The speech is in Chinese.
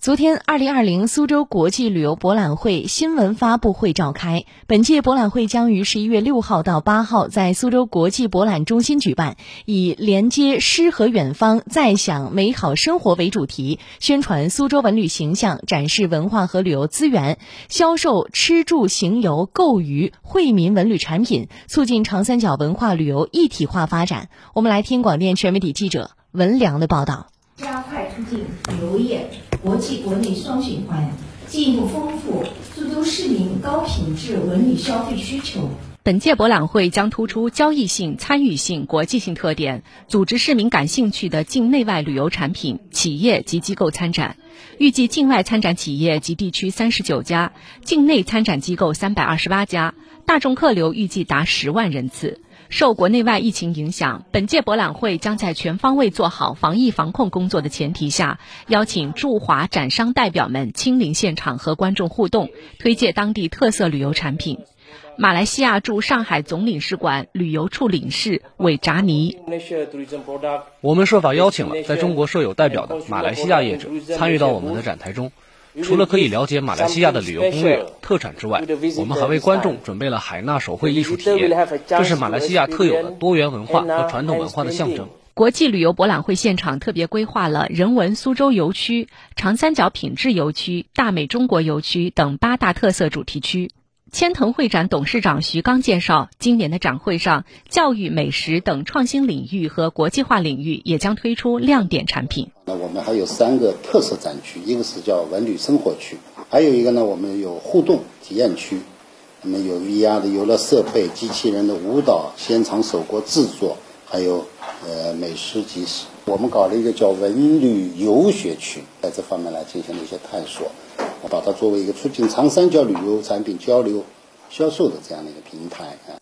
昨天，二零二零苏州国际旅游博览会新闻发布会召开。本届博览会将于十一月六号到八号在苏州国际博览中心举办，以“连接诗和远方，再享美好生活”为主题，宣传苏州文旅形象，展示文化和旅游资源，销售吃住行游购娱惠民文旅产品，促进长三角文化旅游一体化发展。我们来听广电全媒体记者文良的报道。加快促进旅游业国际国内双循环，进一步丰富苏州市民高品质文旅消费需求。本届博览会将突出交易性、参与性、国际性特点，组织市民感兴趣的境内外旅游产品、企业及机构参展。预计境外参展企业及地区三十九家，境内参展机构三百二十八家，大众客流预计达十万人次。受国内外疫情影响，本届博览会将在全方位做好防疫防控工作的前提下，邀请驻华展商代表们亲临现场和观众互动，推介当地特色旅游产品。马来西亚驻上海总领事馆旅游处领事韦扎尼：我们设法邀请了在中国设有代表的马来西亚业者参与到我们的展台中。除了可以了解马来西亚的旅游攻略、特产之外，我们还为观众准备了海纳手绘艺术体验，这是马来西亚特有的多元文化和传统文化的象征。国际旅游博览会现场特别规划了人文苏州游区、长三角品质游区、大美中国游区等八大特色主题区。千腾会展董事长徐刚介绍，今年的展会上，教育、美食等创新领域和国际化领域也将推出亮点产品。那我们还有三个特色展区，一个是叫文旅生活区，还有一个呢，我们有互动体验区，那么有 VR 的游乐设备、机器人的舞蹈、现场手工制作，还有呃美食集市。我们搞了一个叫文旅游学区，在这方面来进行了一些探索。把它作为一个促进长三角旅游产品交流、销售的这样的一个平台啊。